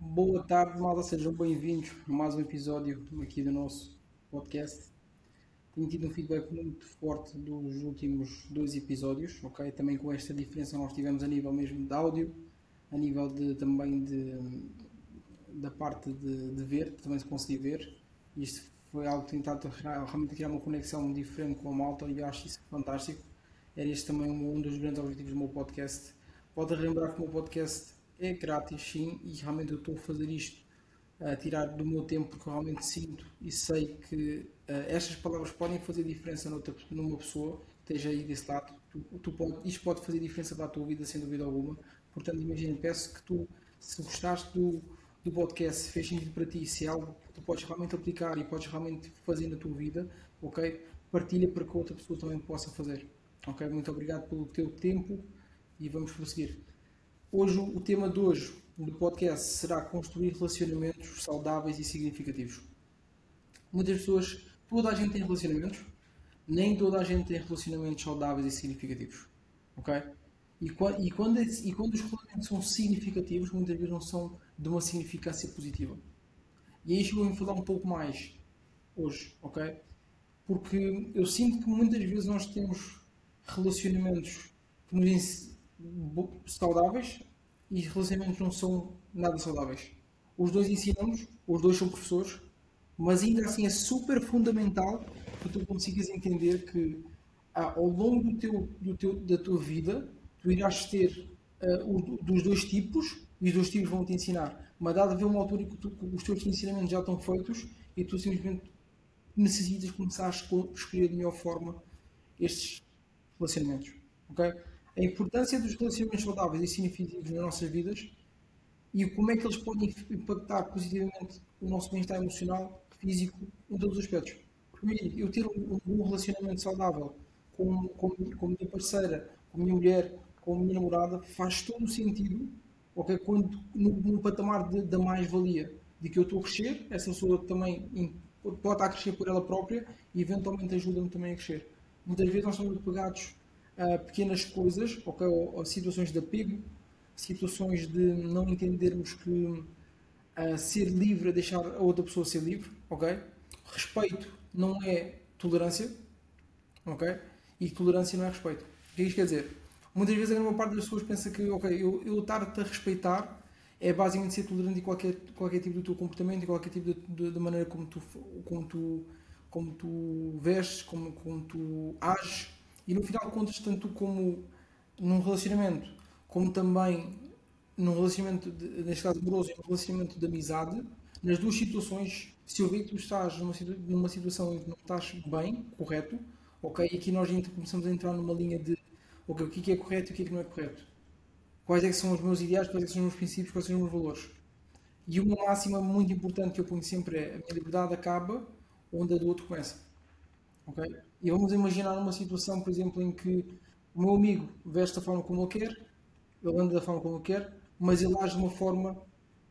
Boa tarde, malta, sejam bem-vindos a mais um episódio aqui do nosso podcast. Tenho tido um feedback muito forte dos últimos dois episódios, ok? Também com esta diferença nós tivemos a nível mesmo de áudio, a nível de, também de, da parte de, de ver, também se conseguir ver. Isto foi algo que tentado realmente criar uma conexão diferente com a malta e eu acho isso fantástico. Era este também um dos grandes objetivos do meu podcast. Pode lembrar que o meu podcast é grátis, sim, e realmente eu estou a fazer isto a tirar do meu tempo porque eu realmente sinto e sei que uh, estas palavras podem fazer diferença noutra, numa pessoa que esteja aí desse lado. Tu, tu pode, isto pode fazer diferença para a tua vida, sem dúvida alguma. Portanto, imagina, peço que tu, se gostaste do, do podcast, se fez sentido para ti, se é algo que tu podes realmente aplicar e podes realmente fazer na tua vida, ok? Partilha para que outra pessoa também possa fazer. Ok? Muito obrigado pelo teu tempo e vamos prosseguir. Hoje, o tema de hoje do podcast será construir relacionamentos saudáveis e significativos. Muitas pessoas, toda a gente tem relacionamentos, nem toda a gente tem relacionamentos saudáveis e significativos. Ok? E, e, quando, e quando os relacionamentos são significativos, muitas vezes não são de uma significância positiva. E que eu vou falar um pouco mais hoje, ok? Porque eu sinto que muitas vezes nós temos relacionamentos que nos saudáveis e relacionamentos não são nada saudáveis. Os dois ensinamos, os dois são professores, mas ainda assim é super fundamental que tu consigas entender que ah, ao longo do teu, do teu, da tua vida tu irás ter uh, o, dos dois tipos e os dois tipos vão te ensinar. Mas dá haver uma altura que, tu, que os teus ensinamentos já estão feitos e tu simplesmente necessitas começar a escolher de melhor forma estes relacionamentos. Okay? A importância dos relacionamentos saudáveis e significativos nas nossas vidas e como é que eles podem impactar positivamente o nosso bem-estar emocional, físico, em todos os aspectos. Primeiro, eu ter um, relacionamento saudável com, com, com a minha parceira, com a minha mulher, com a minha namorada, faz todo o sentido okay, quando, no, no patamar da mais-valia, de que eu estou a crescer, essa pessoa também pode estar a crescer por ela própria e eventualmente ajuda-me também a crescer. Muitas vezes nós estamos apegados pequenas coisas, okay, ou, ou situações de apego, situações de não entendermos que ser livre é deixar a outra pessoa ser livre, ok? Respeito não é tolerância, ok? E tolerância não é respeito. O que é isto quer dizer? Muitas vezes a grande parte das pessoas pensa que, ok, eu, estar-te a respeitar é basicamente ser tolerante em qualquer, qualquer tipo do teu comportamento, em qualquer tipo de maneira como tu, como tu, como tu vestes, como, como tu ages. E no final contas, tanto como num relacionamento, como também num relacionamento, de, neste caso amoroso, num relacionamento de amizade, nas duas situações, se eu ver que tu estás numa, numa situação em que não estás bem, correto, ok, e aqui nós começamos a entrar numa linha de okay, o que é, é correto e o que é que não é correto. Quais é que são os meus ideais, quais é que são os meus princípios, quais são os meus valores. E uma máxima muito importante que eu ponho sempre é a minha liberdade acaba onde a do outro começa. Ok? E vamos imaginar uma situação, por exemplo, em que o meu amigo veste da forma como ele quer, ele anda da forma como ele quer, mas ele age de uma forma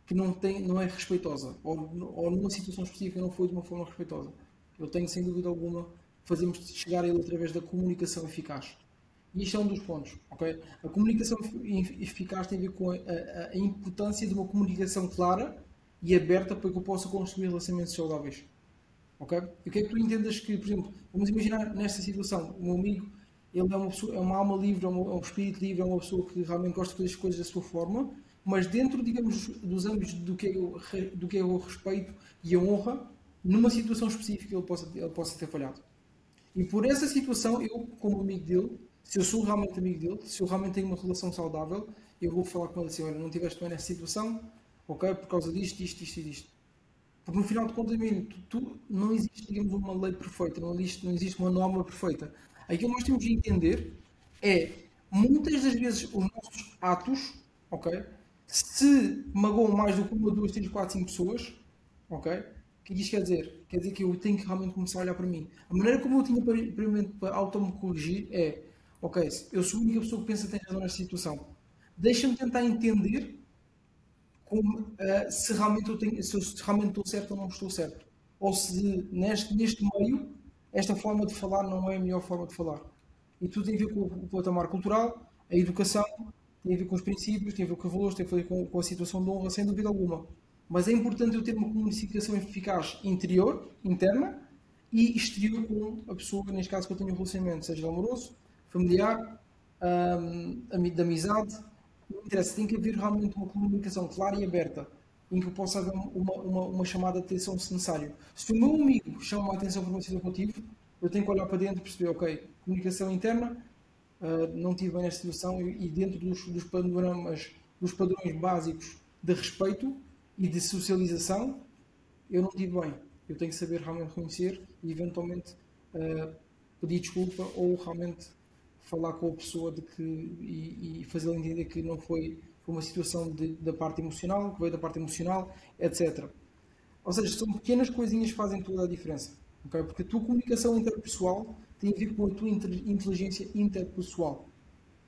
que não, tem, não é respeitosa, ou, ou numa situação específica não foi de uma forma respeitosa. Eu tenho, sem dúvida alguma, fazemos chegar a ele através da comunicação eficaz. E isto é um dos pontos. Okay? A comunicação eficaz tem a ver com a, a, a, importância de uma comunicação clara e aberta para que eu possa construir relacionamentos saudáveis. Ok? O que é que tu entendas que, por exemplo, vamos imaginar nesta situação, o meu amigo ele é uma, pessoa, é uma alma livre, é, um, é espírito livre, é uma pessoa que realmente gosta de fazer as coisas da sua forma, mas dentro, digamos, dos âmbitos do que é o, do que é o respeito e a honra, numa situação específica ele possa, ele possa ter falhado. E por essa situação, eu, como amigo dele, se eu sou realmente amigo dele, se eu realmente tenho uma relação saudável, eu vou falar com ele assim: olha, não tiveste bem nessa situação, ok, por causa disto, isto, isto e disto. Porque no final de contas, tu, tu, não existe, digamos, uma lei perfeita, não existe, não existe uma norma perfeita. Aquilo que nós temos de entender é, muitas das vezes, os nossos atos, ok, se magoam mais do que uma, duas, três, quatro, cinco pessoas, ok, o que isto quer dizer? Quer dizer que eu tenho que realmente começar a olhar para mim. A maneira como eu tinha para, para auto-me corrigir é ok, eu sou a única pessoa que pensa que tem razão nesta situação. Deixa-me tentar entender como, uh, se, realmente eu tenho, se eu realmente estou certo ou não estou certo. Ou se neste, neste meio esta forma de falar não é a melhor forma de falar. E tudo tem a ver com o patamar cultural, a educação, tem a ver com os princípios, tem a ver com os valores, tem a ver com, com a situação de honra, sem dúvida alguma. Mas é importante eu ter uma comunicação eficaz interior, interna, e exterior com a pessoa, neste caso, que eu tenho um relacionamento, seja amoroso, familiar, um, de amizade, não interessa, tem que haver realmente uma comunicação clara e aberta, em que possa haver uma, uma, uma chamada de atenção se necessário. Se o meu amigo chama a atenção por uma situação que eu eu tenho que olhar para dentro e perceber, ok, comunicação interna, uh, não tive bem nesta situação e, e dentro dos, dos panoramas, dos padrões básicos de respeito e de socialização, eu não tive bem. Eu tenho que saber realmente reconhecer e eventualmente uh, pedir desculpa ou realmente falar com a pessoa de que, e, e fazê-la entender que não foi, foi uma situação de, da parte emocional, que veio da parte emocional, etc. Ou seja, são pequenas coisinhas que fazem toda a diferença. Okay? Porque a tua comunicação interpessoal tem a ver com a tua inteligência interpessoal.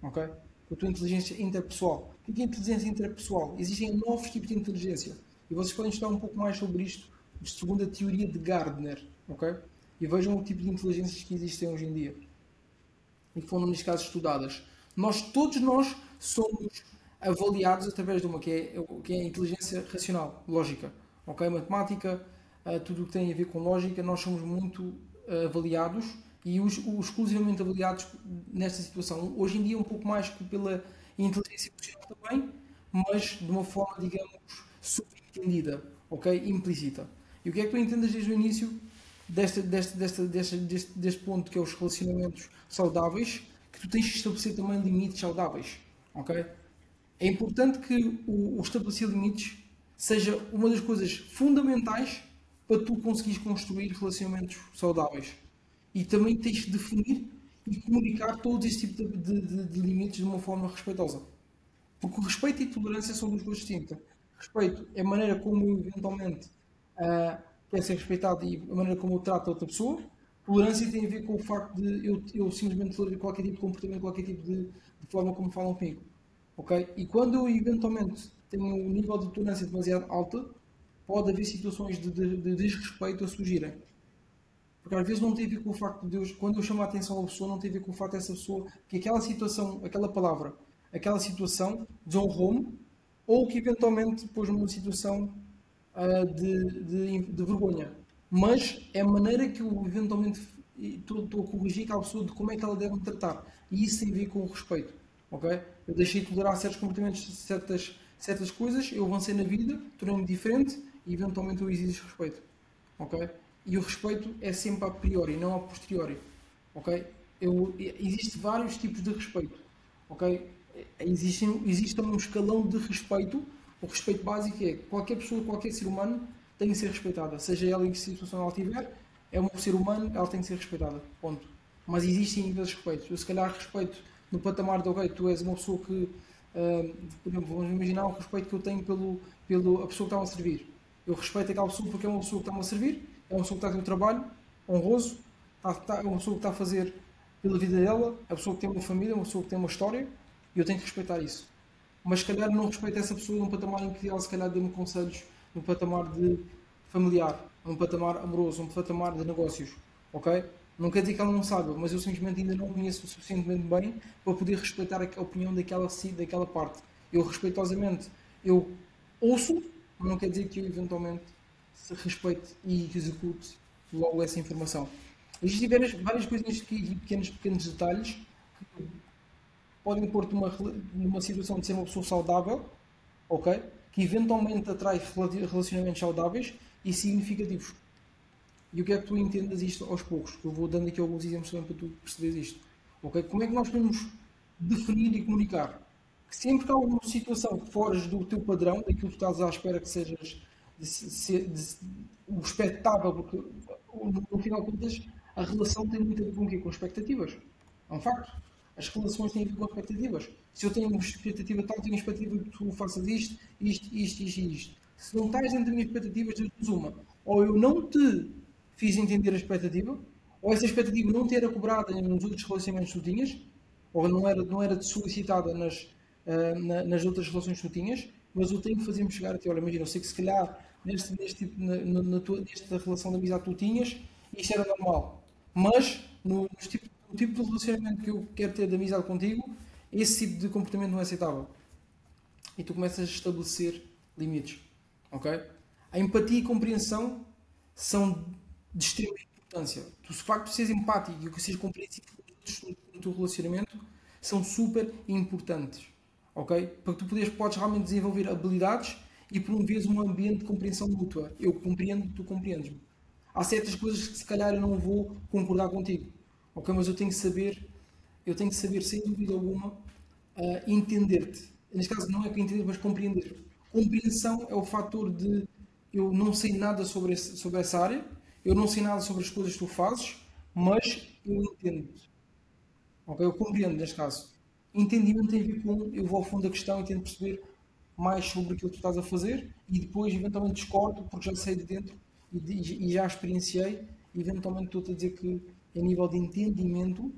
Ok? Com a tua inteligência interpessoal. O que é inteligência interpessoal? Existem novos tipos de inteligência. E vocês podem estudar um pouco mais sobre isto, segundo a teoria de Gardner. Ok? E vejam o tipo de inteligências que existem hoje em dia. E que foram, neste caso, estudadas. Nós, todos nós, somos avaliados através de uma que é, que é a inteligência racional, lógica. Ok? Matemática, uh, tudo o que tem a ver com lógica, nós somos muito uh, avaliados e os, os, exclusivamente avaliados nesta situação. Hoje em dia, um pouco mais pela inteligência emocional também, mas de uma forma, digamos, subentendida, ok? Implícita. E o que é que tu entendes desde o início deste, deste, deste, deste, deste, deste ponto que é os relacionamentos saudáveis, que tu tens que estabelecer também limites saudáveis, ok? É importante que o, o estabelecer limites seja uma das coisas fundamentais para tu conseguires construir relacionamentos saudáveis. E também tens de definir e comunicar todos este tipo de, de, de, limites de uma forma respeitosa. Porque respeito e tolerância são duas coisas distintas. Respeito é a maneira como eu eventualmente uh, quer ser respeitado e a maneira como eu trato a outra pessoa. Tolerância tem a ver com o facto de eu, eu simplesmente tolerar qualquer tipo de comportamento, qualquer tipo de, de forma como falam comigo. Ok? E quando eu eventualmente tenho um nível de tolerância demasiado alto, pode haver situações de, de, de desrespeito a surgirem. Porque às vezes não tem a ver com o facto de Deus, quando eu chamo a atenção uma pessoa, não tem a ver com o facto dessa pessoa, que aquela situação, aquela palavra, aquela situação desonrou-me, ou que eventualmente pôs-me numa situação uh, de, de, de, vergonha. Mas é a maneira que eu eventualmente estou, a corrigir aquela pessoa de como é que ela deve me tratar. E isso tem a ver com o respeito. ok? Eu deixei de tolerar certos comportamentos, certas, certas coisas, eu avancei na vida, tornei-me diferente e eventualmente eu exijo respeito. Ok? E o respeito é sempre a priori, não a posteriori. Ok? Eu, existe vários tipos de respeito. Ok? Existe, existe um escalão de respeito. O respeito básico é qualquer pessoa, qualquer ser humano tem que ser respeitada. Seja ela em que situação ela estiver, é um ser humano, ela tem que ser respeitada. Ponto. Mas existem níveis de respeito. Eu se calhar respeito no patamar de, ok, tu és uma pessoa que, uh, por exemplo, vamos imaginar o respeito que eu tenho pelo, pelo a pessoa que está a servir eu respeito aquela pessoa porque é uma pessoa que está-me a servir, é uma pessoa que está a ter um trabalho honroso, está, está, é uma pessoa que está a fazer pela vida dela, é uma pessoa que tem uma família, é uma pessoa que tem uma história, e eu tenho que respeitar isso. Mas se calhar não respeito essa pessoa num patamar em que ela se calhar dê-me conselhos num patamar de familiar, num patamar amoroso, num patamar de negócios, ok? Não quer dizer que ela não saiba, mas eu simplesmente ainda não conheço suficientemente bem para poder respeitar a opinião daquela, daquela parte. Eu respeitosamente, eu ouço não quer dizer que eu eventualmente respeite e execute logo essa informação. Existem várias, várias coisinhas e pequenos, pequenos detalhes podem pôr-te numa, numa situação de ser uma pessoa saudável, ok? Que eventualmente atrai relacionamentos saudáveis e significativos. E o que é que tu entendas isto aos poucos? Eu vou dando aqui alguns exemplos também para tu perceberes isto. Ok? Como é que nós podemos definir e comunicar? que sempre que há alguma situação que foges do teu padrão, daquilo que estás à espera que sejas de, de, de, o expectável, porque no, no final de contas a relação tem muito a ver com o quê? Com expectativas. É um facto. As relações têm a ver com expectativas. Se eu tenho uma expectativa tal, tenho a expectativa que tu faças isto, isto, isto, isto e isto. Se não estás dentro das minhas expectativas, das uma. Ou eu não te fiz entender a expectativa, ou essa expectativa não te era cobrada nos outros relacionamentos que tu tinhas, ou não era, não era solicitada nas, uh, na, nas outras relações que tu tinhas, mas eu tenho que fazer-me chegar a ti. Olha, imagina, eu sei que se calhar neste, neste, tipo, na, na tua, nesta relação de amizade que tu tinhas, isto era normal. Mas no, no, tipo, no tipo de relacionamento que eu quero ter de amizade contigo, esse tipo de comportamento não é aceitável. E tu começas a estabelecer limites. Ok? A empatia e compreensão são de extrema importância. Tu, se facto de seres empático e que seres compreensivo no teu relacionamento são super importantes. Ok? Para que tu poderes, podes realmente desenvolver habilidades e promoveres um ambiente de compreensão mútua. Eu compreendo, tu compreendes-me. Há certas coisas que se calhar eu não vou concordar contigo. Ok? Mas eu tenho que saber, eu tenho que saber, sem dúvida alguma, uh, entender-te. Neste caso não é que entender, mas compreender. Compreensão é o fator de eu não sei nada sobre, esse, sobre essa área, eu não sei nada sobre as coisas que tu fazes, mas eu entendo. Ok? Eu compreendo neste caso. Entendimento tem a ver com eu vou ao fundo da questão e tento perceber mais sobre aquilo que tu estás a fazer e depois eventualmente discordo porque já sei de dentro e, e já experienciei e eventualmente estou-te a dizer que a nível de entendimento,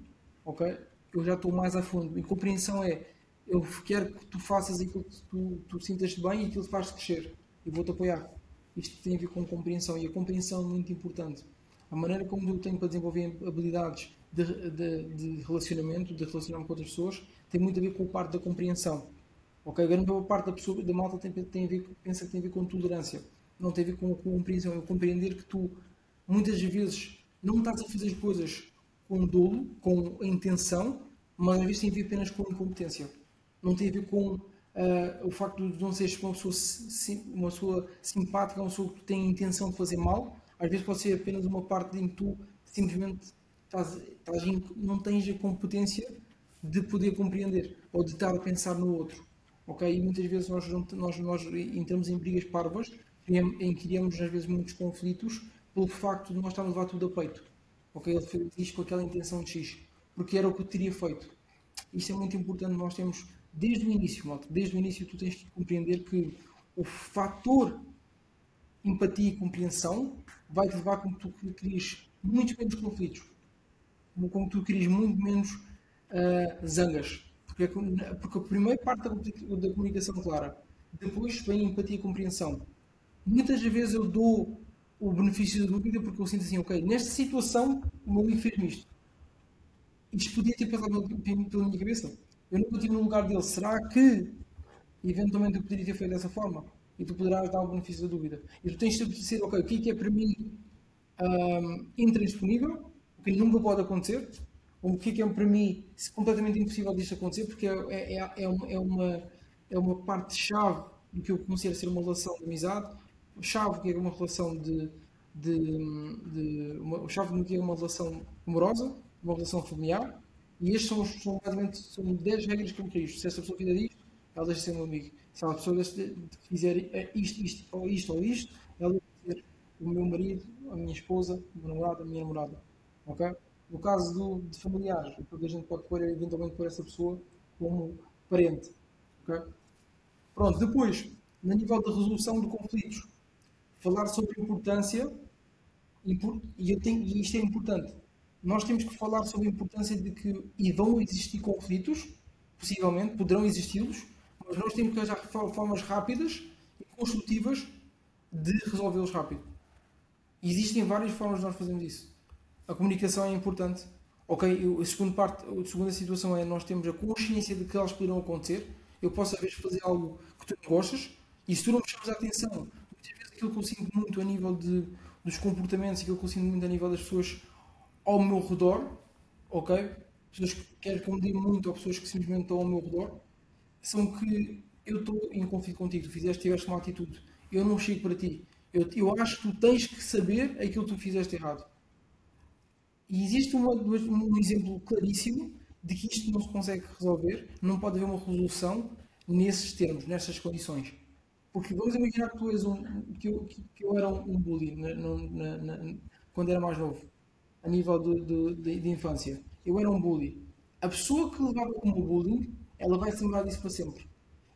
ok? Eu já estou mais a fundo. E compreensão é eu quero que tu faças aquilo que tu, tu sintas bem e aquilo que faz crescer. E vou-te apoiar. Isto tem a ver com compreensão e a compreensão é muito importante. A maneira como eu tenho para desenvolver habilidades de, de, de relacionamento, de relacionar-me com outras pessoas, tem muito a ver com a parte da compreensão. Ok? A grande parte da pessoa, da malta tem, tem a ver, pensa que tem a ver com tolerância. Não tem a ver com, com compreensão. É compreender que tu, muitas vezes, não estás a fazer as coisas com dolo, com intenção, mas às vezes tem a ver apenas com incompetência. Não tem a ver com uh, o facto de não seres uma pessoa, uma pessoa simpática, uma pessoa que tem a intenção de fazer mal. Às vezes pode ser apenas uma parte em que tu simplesmente estás, estás em, não tens a competência de poder compreender ou de estar a pensar no outro. ok? E muitas vezes nós, nós, nós entramos em brigas parvas em que criamos às vezes muitos conflitos pelo facto de nós estarmos a levar tudo a peito. Ok? Ele fez isto com aquela intenção de X, porque era o que eu teria feito. Isto é muito importante, nós temos desde o início, malta, desde o início tu tens que compreender que o fator empatia e compreensão vai te levar com que tu crias muitos menos conflitos, com que tu crias muito menos uh, zangas. Porque, porque a primeira parte da, da comunicação clara, depois vem empatia e compreensão. Muitas vezes eu dou o benefício da dúvida porque eu sinto assim, ok, nesta situação o meu amigo fez-me isto. Isto podia ter passado pela minha cabeça. Eu nunca estive no lugar dele. Será que eventualmente eu poderia ter feito dessa forma? E tu poderás dar o benefício da dúvida. E tu tens de dizer, ok, o que é, que é para mim um, intransponível, o que nunca pode acontecer, o que é que é para mim completamente impossível disto acontecer, porque é, é, é, uma, é, uma, é uma parte-chave do que eu considero ser uma relação de amizade, chave que é uma relação de, de, de uma chave do que é uma relação amorosa, uma relação familiar, e estes são, são basicamente são 10 regras que eu quero Se essa pessoa fizer isto, ela deixa de ser meu amigo. Se a pessoa fizer isto, isto, ou isto, ou isto, ela vai ser o meu marido, a minha esposa, o meu namorado, a minha namorada. Ok? No caso do, de familiares, a gente pode pôr é eventualmente pôr essa pessoa como parente. Ok? Pronto, depois, no nível de resolução de conflitos, falar sobre importância, e tenho, e isto é importante, nós temos que falar sobre a importância de que e vão existir conflitos, possivelmente, poderão existi-los, mas nós temos que arranjar formas rápidas e construtivas de resolvê-los rápido. Existem várias formas de nós fazermos isso. A comunicação é importante. Ok, a segunda parte, a segunda situação é nós temos a consciência de que elas poderão acontecer. Eu posso às vezes fazer algo que tu não gostas e se tu não me chamas a atenção, aquilo que eu sinto muito a nível de, dos comportamentos, aquilo que eu sinto muito a nível das pessoas ao meu redor, ok? Pessoas que querem que eu me dê muito ou pessoas que simplesmente estão ao meu redor, são que eu estou em conflito contigo, tu fizeste, tiveste uma atitude, eu não chego para ti. Eu, eu acho que tu tens que saber aquilo que tu fizeste errado. E existe um exemplo claríssimo de que isto não se consegue resolver, não pode haver uma resolução nesses termos, nessas condições. Porque vamos imaginar que tu és um. que eu, que eu era um bully na, na, na, quando era mais novo a nível de, de, de, de, infância. Eu era um bully. A pessoa que levava como bullying, ela vai se lembrar disso para sempre.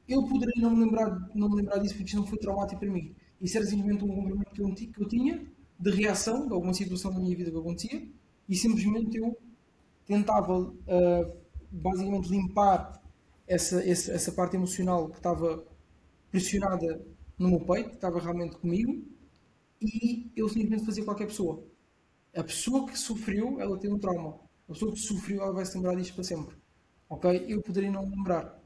Eu poderia não me lembrar, não me lembrar disso porque isto não foi traumático para mim. Isso era simplesmente um comportamento que eu, que eu tinha de reação de alguma situação na minha vida que acontecia e simplesmente eu tentava uh, basicamente limpar essa, essa, essa parte emocional que estava pressionada no meu peito, estava realmente comigo e eu simplesmente fazia qualquer pessoa a pessoa que sofreu, ela tem um trauma. A pessoa que sofreu, ela vai se lembrar disto para sempre. ok? Eu poderia não lembrar,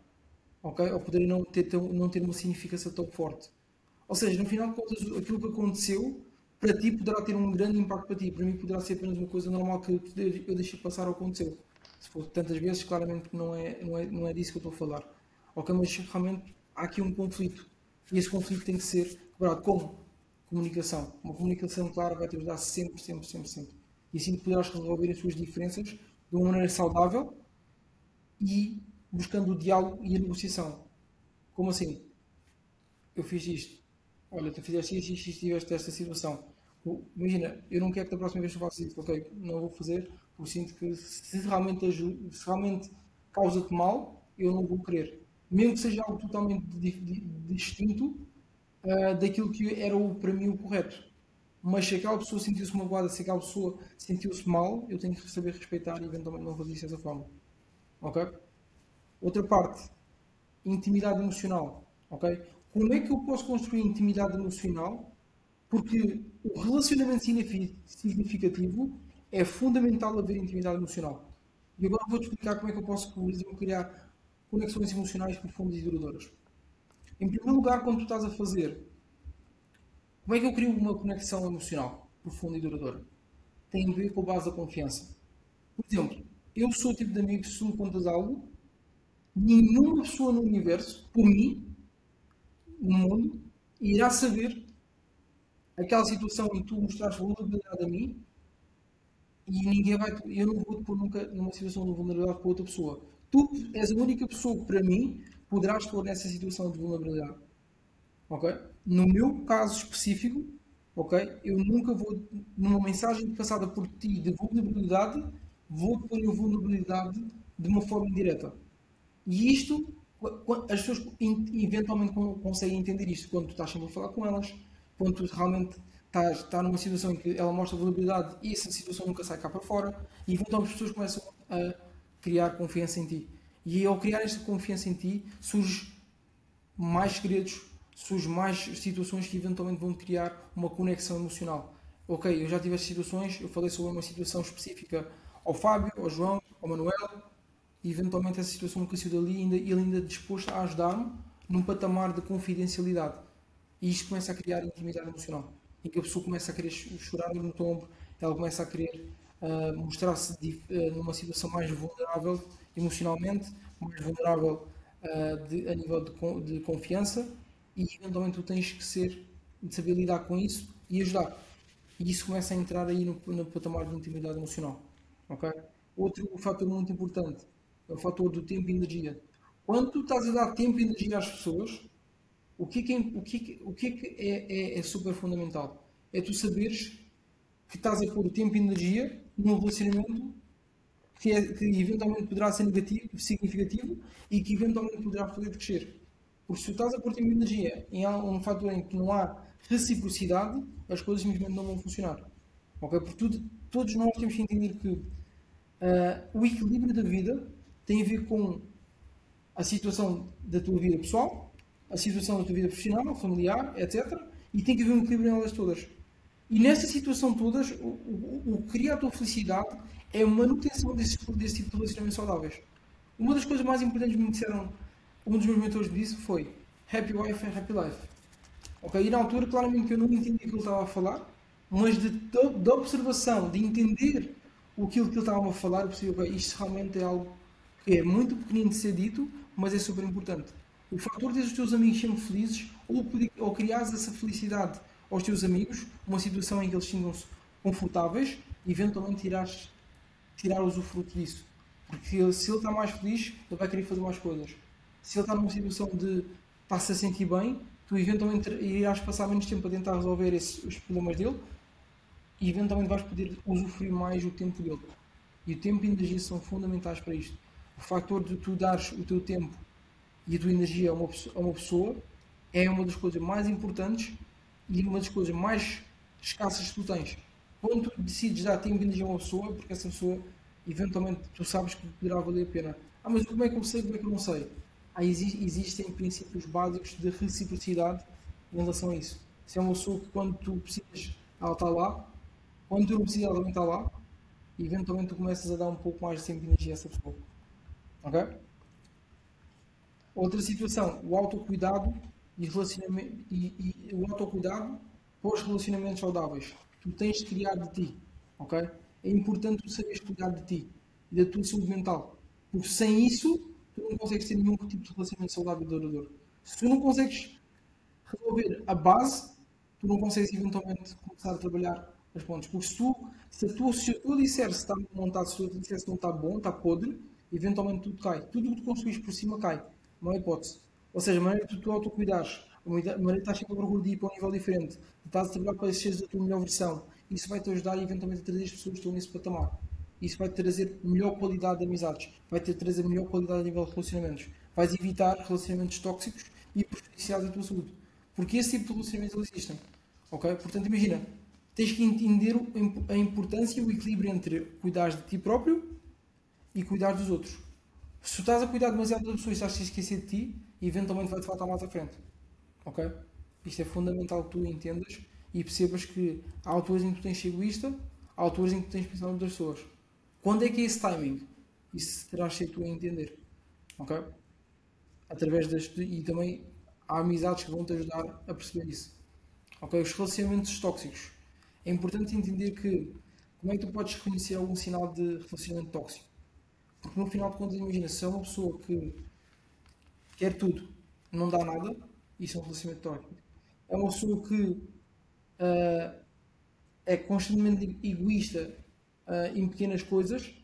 ok? Ou poderia não ter, não ter uma significação tão forte. Ou seja, no final de contas, aquilo que aconteceu para ti poderá ter um grande impacto para ti, para mim poderá ser apenas uma coisa normal que eu deixei passar ou aconteceu. Se for tantas vezes, claramente não é, não, é, não é disso que eu estou a falar. Ok, mas realmente há aqui um conflito. E esse conflito tem que ser quebrado. Como? Comunicação. Uma comunicação clara vai te ajudar sempre, sempre, sempre, sempre. E assim poderás resolver as suas diferenças de uma maneira saudável e buscando o diálogo e a negociação. Como assim? Eu fiz isto. Olha, tu fizeste isto, isto, isto, tiveste esta situação. Imagina, eu não quero que da próxima vez tu faças isso. Ok, não vou fazer, porque sinto que se realmente, se realmente causa-te mal, eu não vou querer mesmo que seja algo totalmente distinto uh, daquilo que era o, para mim o correto. Mas se aquela pessoa sentiu-se magoada, se aquela pessoa sentiu-se mal, eu tenho que saber respeitar e eventualmente não fazer isso dessa forma. Ok? Outra parte, intimidade emocional. Ok? Como é que eu posso construir intimidade emocional? Porque o relacionamento significativo é fundamental haver intimidade emocional. E agora vou-te explicar como é que eu posso, criar conexões emocionais profundas e duradouras. Em primeiro lugar, quando tu estás a fazer, como é que eu crio uma conexão emocional profunda e duradoura? Tem a ver com a base da confiança. Por exemplo, eu sou o tipo de amigo que se me contas algo, nenhuma pessoa no universo, por mim, no mundo, irá saber aquela situação em que tu mostraste vulnerabilidade a mim e ninguém vai. Eu não vou te pôr nunca numa situação de vulnerabilidade para outra pessoa tu és a única pessoa que, para mim, poderás pôr nessa situação de vulnerabilidade. Ok? No meu caso específico, ok? Eu nunca vou, numa mensagem passada por ti de vulnerabilidade, vou pôr a vulnerabilidade de uma forma indireta. E isto, as pessoas eventualmente conseguem entender isto quando tu estás sempre a falar com elas, quando tu realmente estás, estás numa situação em que ela mostra vulnerabilidade e essa situação nunca sai cá para fora, e eventualmente as pessoas começam a criar confiança em ti. E ao criar esta confiança em ti, surge mais segredos, surge mais situações que eventualmente vão criar uma conexão emocional. Ok, eu já tive estas situações, eu falei sobre uma situação específica ao Fábio, ao João, ao Manuel, e eventualmente essa situação nunca saiu dali e ele ainda disposto a ajudar-me num patamar de confidencialidade. E isto começa a criar intimidade emocional. Em que a pessoa começa a querer chorar no tombo, ela começa a querer mostrar-se numa situação mais vulnerável emocionalmente, mais vulnerável uh, de, a nível de, de, confiança e eventualmente tu tens que ser, de saber lidar com isso e ajudar. E isso começa a entrar aí no, no patamar de intimidade emocional. Okay? Outro fator muito importante é o fator do tempo e energia. Quando tu estás a dar tempo e energia às pessoas, o que é que, é, o que, é, o é, que é, é, é super fundamental? É tu saberes que estás a pôr tempo e energia num relacionamento que, é, que eventualmente poderá ser negativo, significativo e que eventualmente poderá poder crescer. Porque se tu estás a pôr tempo energia em um fator em que não há reciprocidade, as coisas simplesmente não vão funcionar. Ok? Porque tudo, todos nós temos que entender que uh, o equilíbrio da vida tem a ver com a situação da tua vida pessoal, a situação da tua vida profissional, familiar, etc. E tem que haver um equilíbrio nelas todas. E nessa situação todas, o, que cria a tua felicidade é a manutenção desse, desse tipo de relacionamentos saudáveis. Uma das coisas mais importantes que me disseram, um dos meus mentores me disse foi Happy Wife and Happy Life. Ok? E na altura, claramente eu não entendi o que ele estava a falar, mas de, de, observação, de entender o que ele estava a falar, eu percebi, okay, isto realmente é algo que é muito pequenino de ser dito, mas é super importante. O fator de os teus amigos sempre felizes ou, ou criares essa felicidade aos teus amigos uma situação em que eles sintam-se confortáveis e eventualmente irás tirar usufruto disso. Porque se ele está mais feliz, ele vai querer fazer mais coisas. Se ele está numa situação de estar-se a sentir bem, tu eventualmente irás passar menos tempo a tentar resolver esses, os problemas dele e eventualmente vais poder usufruir mais o tempo dele. E o tempo e a energia são fundamentais para isto. O fator de tu dares o teu tempo e a tua energia a uma, a uma pessoa é uma das coisas mais importantes e uma das coisas mais escassas que tu tens. Quando tu decides dar tempo a uma pessoa, porque essa pessoa, eventualmente, tu sabes que poderá valer a pena. Ah, mas como é que eu sei, como é que eu não sei? Ah, existem princípios básicos de reciprocidade em relação a isso. Se é uma pessoa que quando tu precisas, ela está lá, quando tu não precisas, ela também está lá, e eventualmente tu começas a dar um pouco mais de tempo e energia a essa pessoa. Ok? Outra situação, o autocuidado e, relacionamento, e, e o autocuidado para os relacionamentos saudáveis. Tu tens de criar de ti. Ok? É importante tu saberes cuidar de ti e da tua saúde mental. Porque sem isso, tu não consegues ter nenhum tipo de relacionamento saudável e duradouro. Se tu não consegues resolver a base, tu não consegues eventualmente começar a trabalhar as pontes. Porque se tu, se, tu, se eu disser se está montado, se disser se não está bom, está podre, eventualmente tudo cai. Tudo o que tu construís por cima cai. Não há hipótese. Ou seja, a maneira que tu, autocuidares, a maneira que estás sempre a procura de ir para um nível diferente, estás a trabalhar para seres a tua melhor versão, isso vai te ajudar eventualmente a trazer as pessoas que estão nesse patamar. Isso vai te trazer melhor qualidade de amizades, vai te trazer melhor qualidade a nível de relacionamentos. Vais evitar relacionamentos tóxicos e prejudiciais à tua saúde. Porque esse tipo de relacionamentos existem. Ok? Portanto, imagina, tens que entender a importância e o equilíbrio entre cuidar de ti próprio e cuidar dos outros. Se tu estás a cuidar demasiado das pessoas e estás a esquecer de ti, eventualmente vai-te faltar mais à frente. Ok? Isto é fundamental que tu entendas e percebas que há alturas em que tu tens egoísta, há alturas em que tu tens de pensar noutras pessoas. Quando é que é esse timing? Isso terás de ser tu a entender. Ok? Através das. E também há amizades que vão te ajudar a perceber isso. Ok? Os relacionamentos tóxicos. É importante entender que. Como é que tu podes reconhecer algum sinal de relacionamento tóxico? Porque no final de contas, imagina, se é uma pessoa que quer tudo, não dá nada, isso é um relacionamento tóxico. É uma pessoa que uh, é constantemente egoísta uh, em pequenas coisas,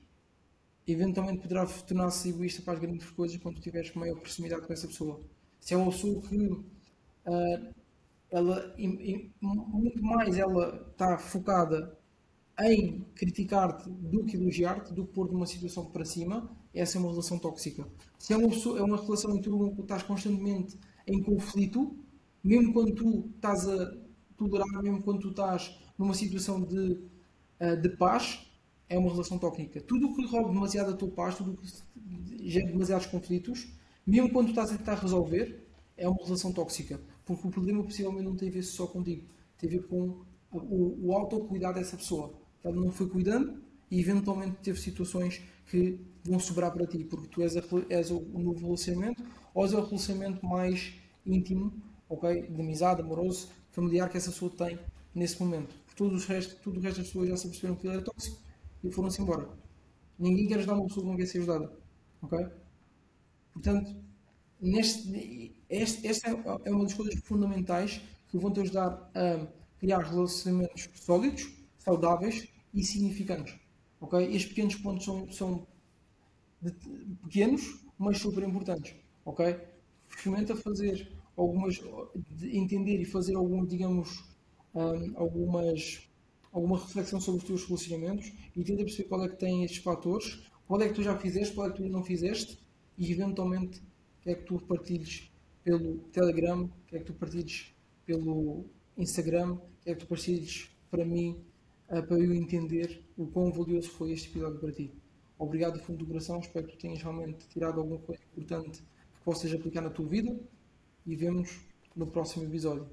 eventualmente poderá tornar-se egoísta para as grandes coisas quando tiveres maior proximidade com essa pessoa. Se é uma pessoa que uh, ela muito mais ela está focada em criticar-te do que elogiar-te, do que pôr numa situação para cima, essa é uma relação tóxica. Se é uma, pessoa, é uma relação em que tu estás constantemente em conflito, mesmo quando tu estás a tolerar, mesmo quando tu estás numa situação de, uh, de paz, é uma relação tóxica. Tudo o que rouba demasiado a tua paz, tudo o que gera demasiados conflitos, mesmo quando tu estás a tentar resolver, é uma relação tóxica. Porque o problema possivelmente não tem a ver só contigo, tem a ver com o, o autocuidado dessa pessoa. Ela não foi cuidando e eventualmente teve situações que vão sobrar para ti, porque tu és, a, és o, novo relacionamento ou és o relacionamento mais íntimo, ok? De amizade, amoroso, familiar que essa pessoa tem nesse momento. Tudo o resto, tudo o resto das pessoas já se perceberam que ele era tóxico e foram-se embora. Ninguém quer ajudar uma pessoa que não quer ser ajudada. Ok? Portanto, neste, este, esta é uma das coisas fundamentais que vão te ajudar a criar relacionamentos sólidos, saudáveis e significantes. Ok? Estes pequenos pontos são, são de, pequenos, mas super importantes. Ok? Experimenta fazer algumas, entender e fazer algum, digamos, um, algumas alguma reflexão sobre os teus relacionamentos e tenta perceber qual é que tem estes fatores, qual é que tu já fizeste, qual é que tu não fizeste e eventualmente quer é que tu partilhes pelo Telegram, quer é que tu partilhes pelo Instagram, quer é que tu partilhes para mim, para eu entender o quão valioso foi este episódio para ti. Obrigado do fundo do coração, espero que tenhas realmente tirado alguma coisa importante que possas aplicar na tua vida e vemos no próximo episódio.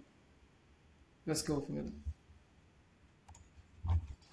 Let's go, família.